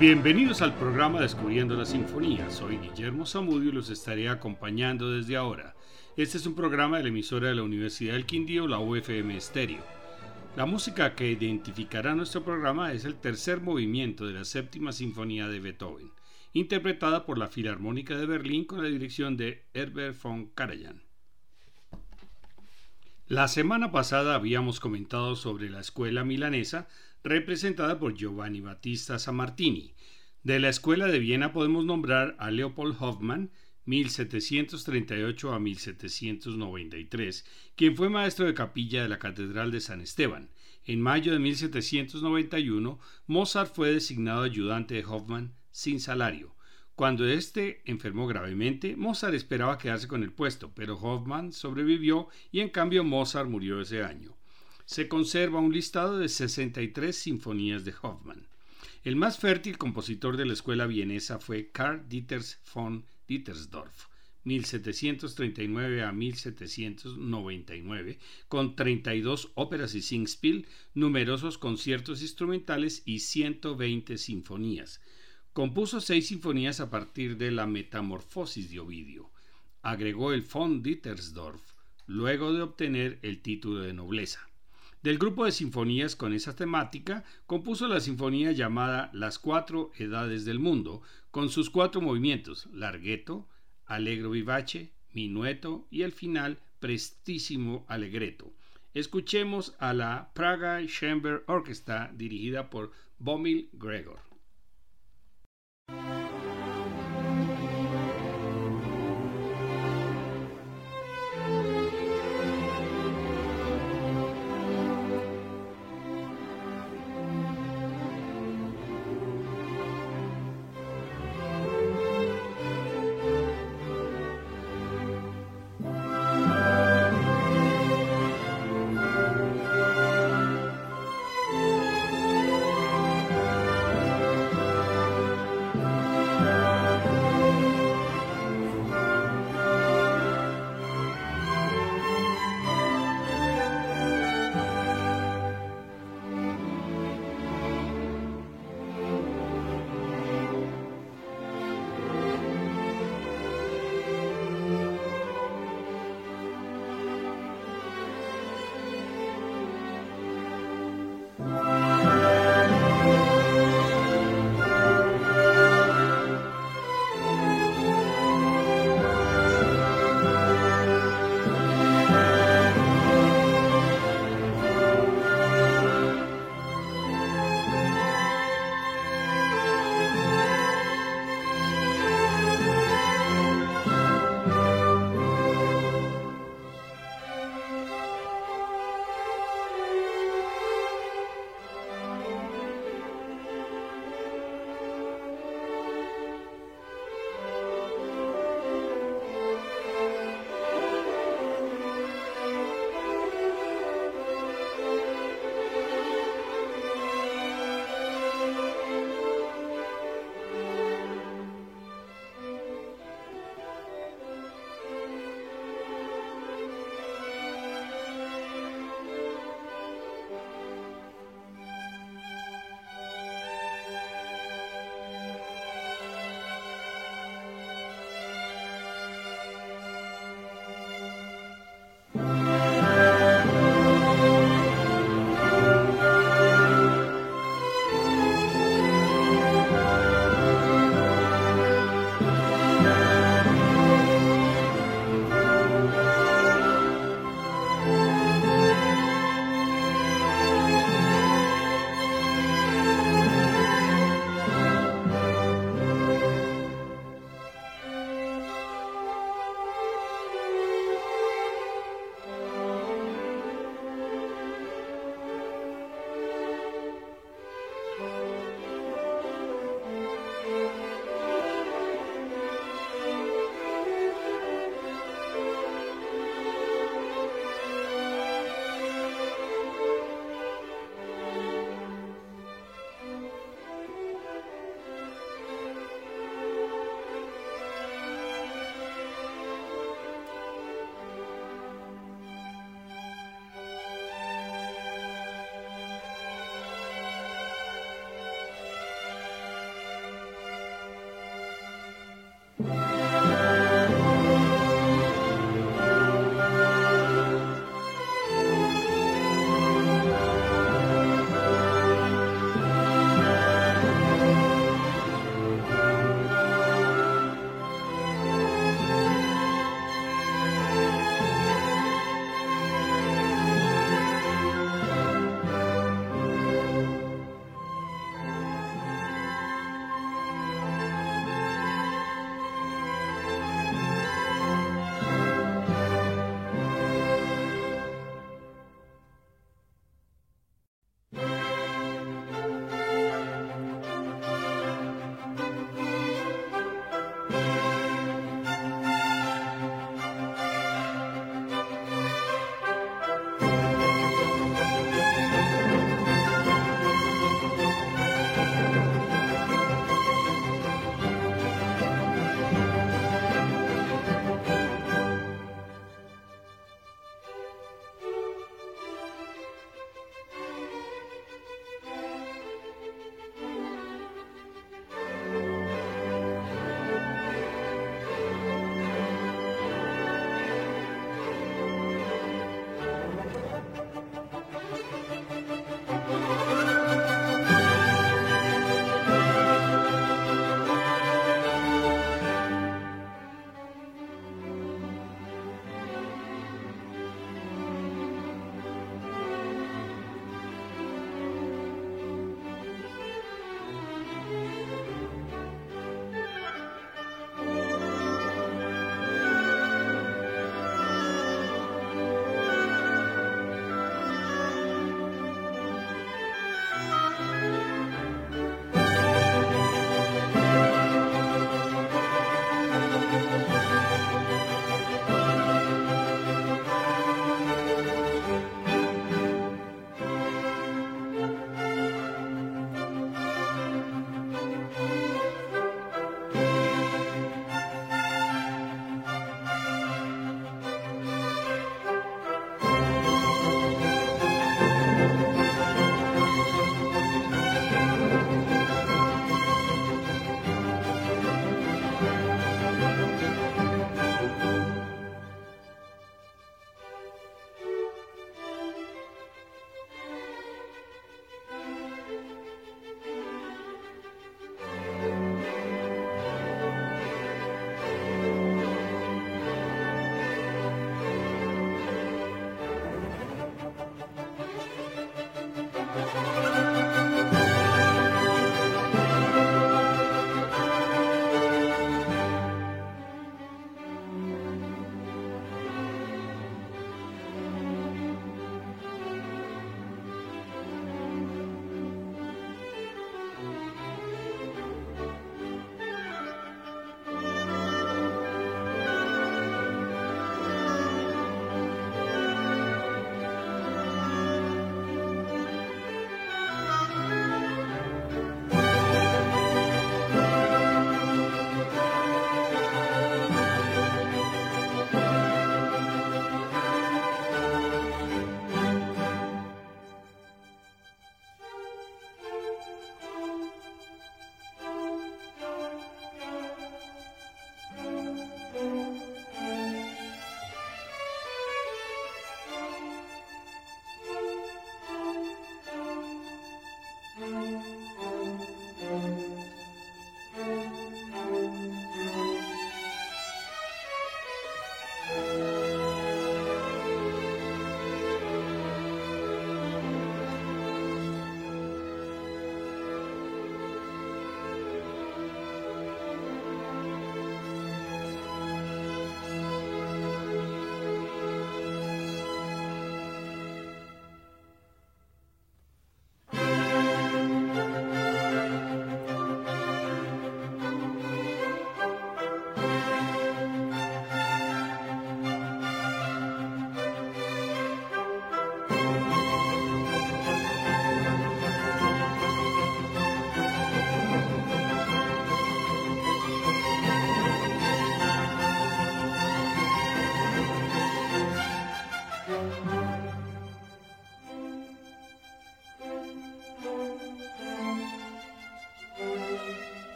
Bienvenidos al programa Descubriendo la Sinfonía. Soy Guillermo Zamudio y los estaré acompañando desde ahora. Este es un programa de la emisora de la Universidad del Quindío, la UFM Estéreo. La música que identificará nuestro programa es el tercer movimiento de la séptima sinfonía de Beethoven, interpretada por la Filarmónica de Berlín con la dirección de Herbert von Karajan. La semana pasada habíamos comentado sobre la escuela milanesa representada por Giovanni Battista Sammartini. De la escuela de Viena podemos nombrar a Leopold Hoffmann, 1738 a 1793, quien fue maestro de capilla de la Catedral de San Esteban. En mayo de 1791, Mozart fue designado ayudante de Hoffmann sin salario. Cuando éste enfermó gravemente, Mozart esperaba quedarse con el puesto, pero Hoffmann sobrevivió y en cambio Mozart murió ese año. Se conserva un listado de 63 sinfonías de Hoffmann. El más fértil compositor de la escuela vienesa fue Karl Dieters von Dietersdorf, 1739 a 1799, con 32 óperas y singspiel, numerosos conciertos instrumentales y 120 sinfonías. Compuso seis sinfonías a partir de la Metamorfosis de Ovidio. Agregó el von Dietersdorf, luego de obtener el título de nobleza. Del grupo de sinfonías con esa temática, compuso la sinfonía llamada Las cuatro edades del mundo, con sus cuatro movimientos, larghetto, allegro vivace, minueto y el final prestísimo allegretto. Escuchemos a la Praga Chamber Orchestra dirigida por Bomil Gregor.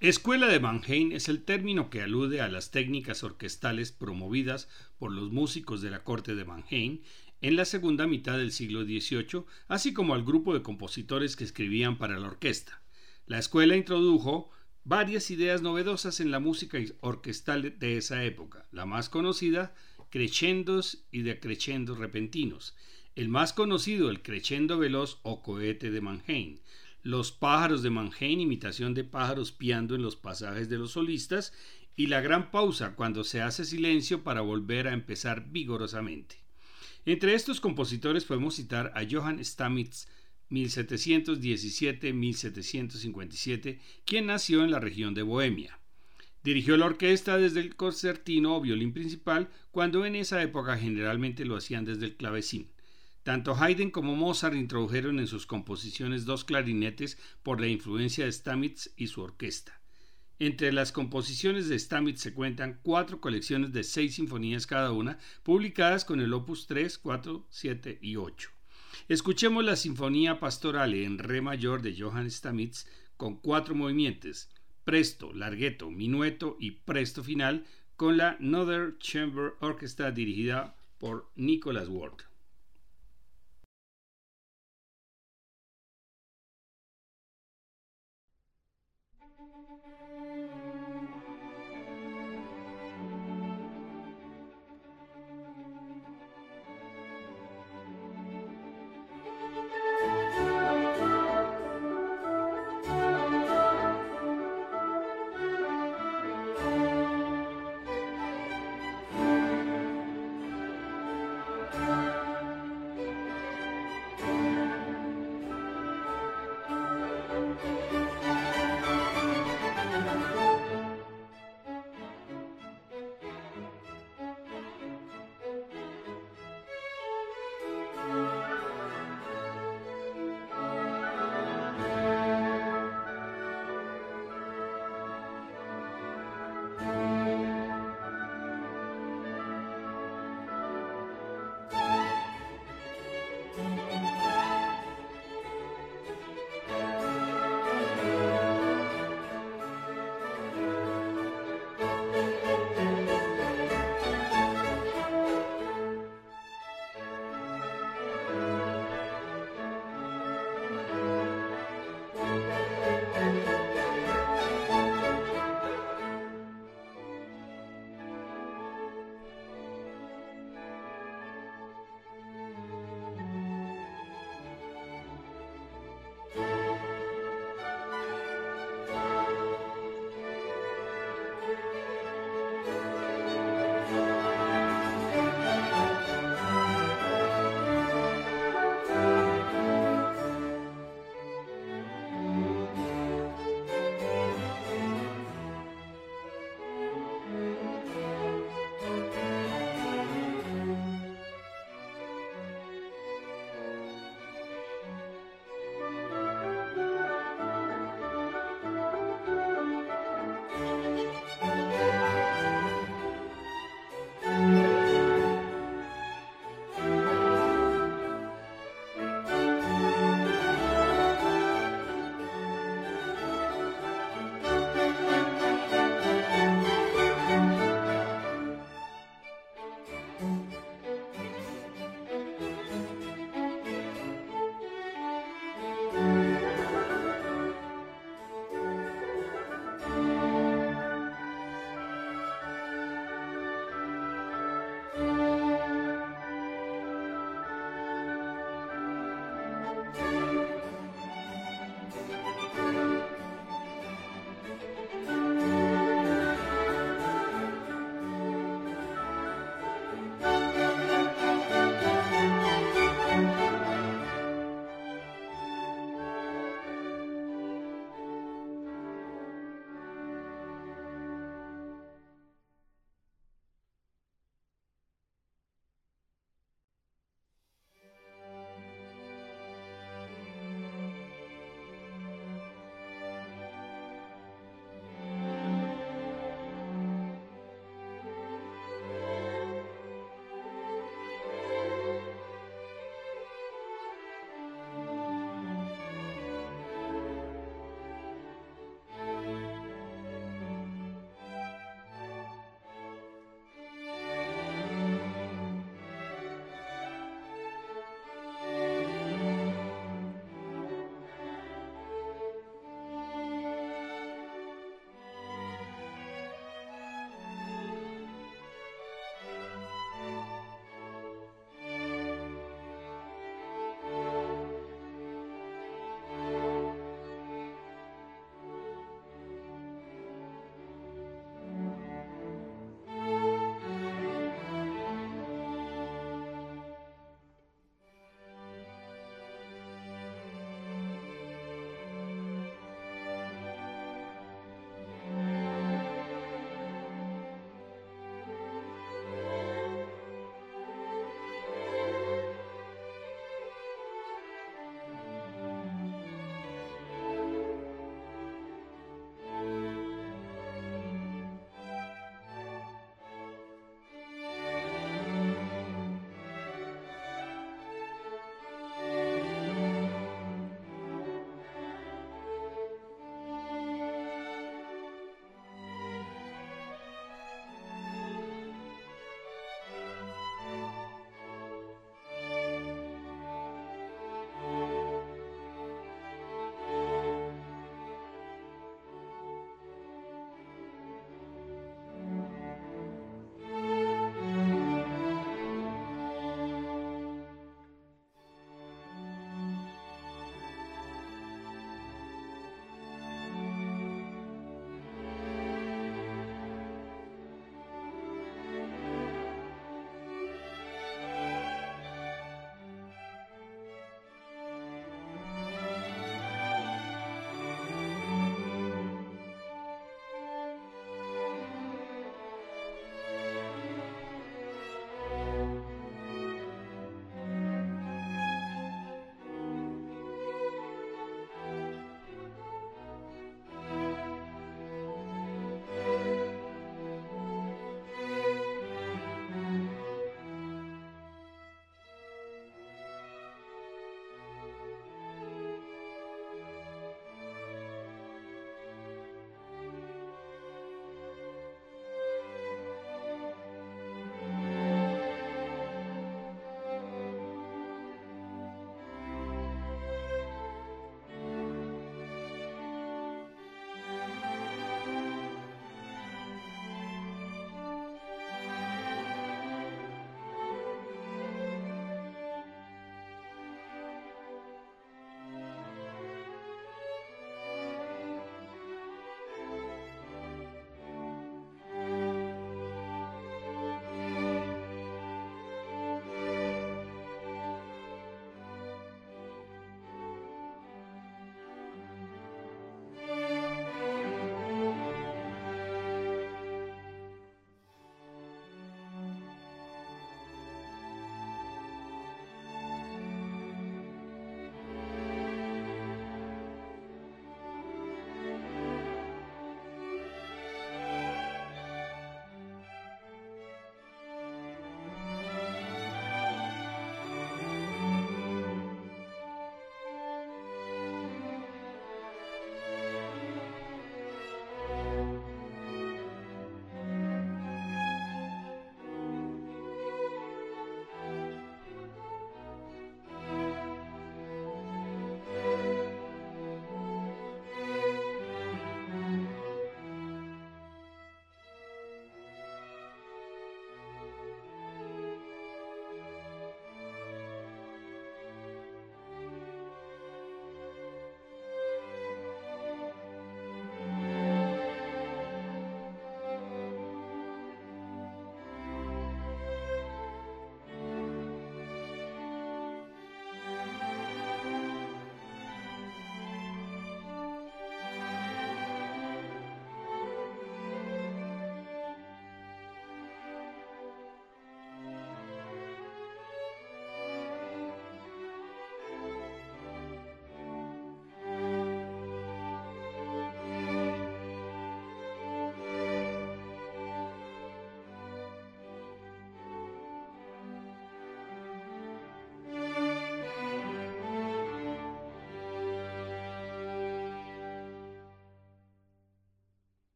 Escuela de Mannheim es el término que alude a las técnicas orquestales promovidas por los músicos de la corte de Mannheim en la segunda mitad del siglo XVIII, así como al grupo de compositores que escribían para la orquesta. La escuela introdujo varias ideas novedosas en la música orquestal de esa época, la más conocida, crescendos y decrescendos repentinos. El más conocido, el crescendo veloz o cohete de Mannheim, los pájaros de Mannheim, imitación de pájaros piando en los pasajes de los solistas, y la gran pausa cuando se hace silencio para volver a empezar vigorosamente. Entre estos compositores podemos citar a Johann Stamitz 1717-1757, quien nació en la región de Bohemia. Dirigió la orquesta desde el concertino o violín principal, cuando en esa época generalmente lo hacían desde el clavecín. Tanto Haydn como Mozart introdujeron en sus composiciones dos clarinetes por la influencia de Stamitz y su orquesta. Entre las composiciones de Stamitz se cuentan cuatro colecciones de seis sinfonías cada una, publicadas con el opus 3, 4, 7 y 8. Escuchemos la Sinfonía Pastorale en Re mayor de Johann Stamitz con cuatro movimientos, presto, larghetto, minueto y presto final, con la Northern Chamber Orchestra dirigida por Nicholas Ward.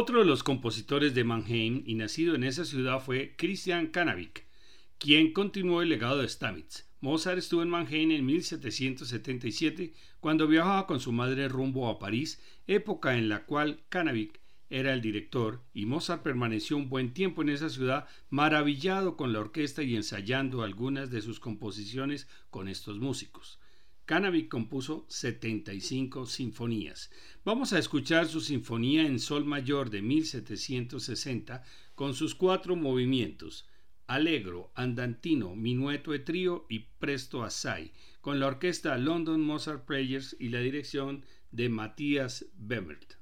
Otro de los compositores de Mannheim y nacido en esa ciudad fue Christian Canavik, quien continuó el legado de Stamitz. Mozart estuvo en Mannheim en 1777 cuando viajaba con su madre rumbo a París, época en la cual Canavik era el director y Mozart permaneció un buen tiempo en esa ciudad maravillado con la orquesta y ensayando algunas de sus composiciones con estos músicos. Canavik compuso 75 sinfonías. Vamos a escuchar su sinfonía en sol mayor de 1760 con sus cuatro movimientos: Allegro, Andantino, Minueto e Trío y Presto Assai, con la orquesta London Mozart Players y la dirección de Matthias Bemert.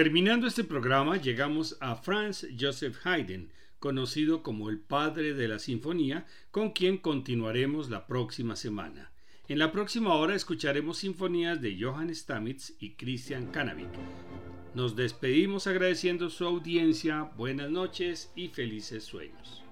Terminando este programa llegamos a Franz Joseph Haydn, conocido como el padre de la sinfonía, con quien continuaremos la próxima semana. En la próxima hora escucharemos sinfonías de Johann Stamitz y Christian Kanavik. Nos despedimos agradeciendo su audiencia, buenas noches y felices sueños.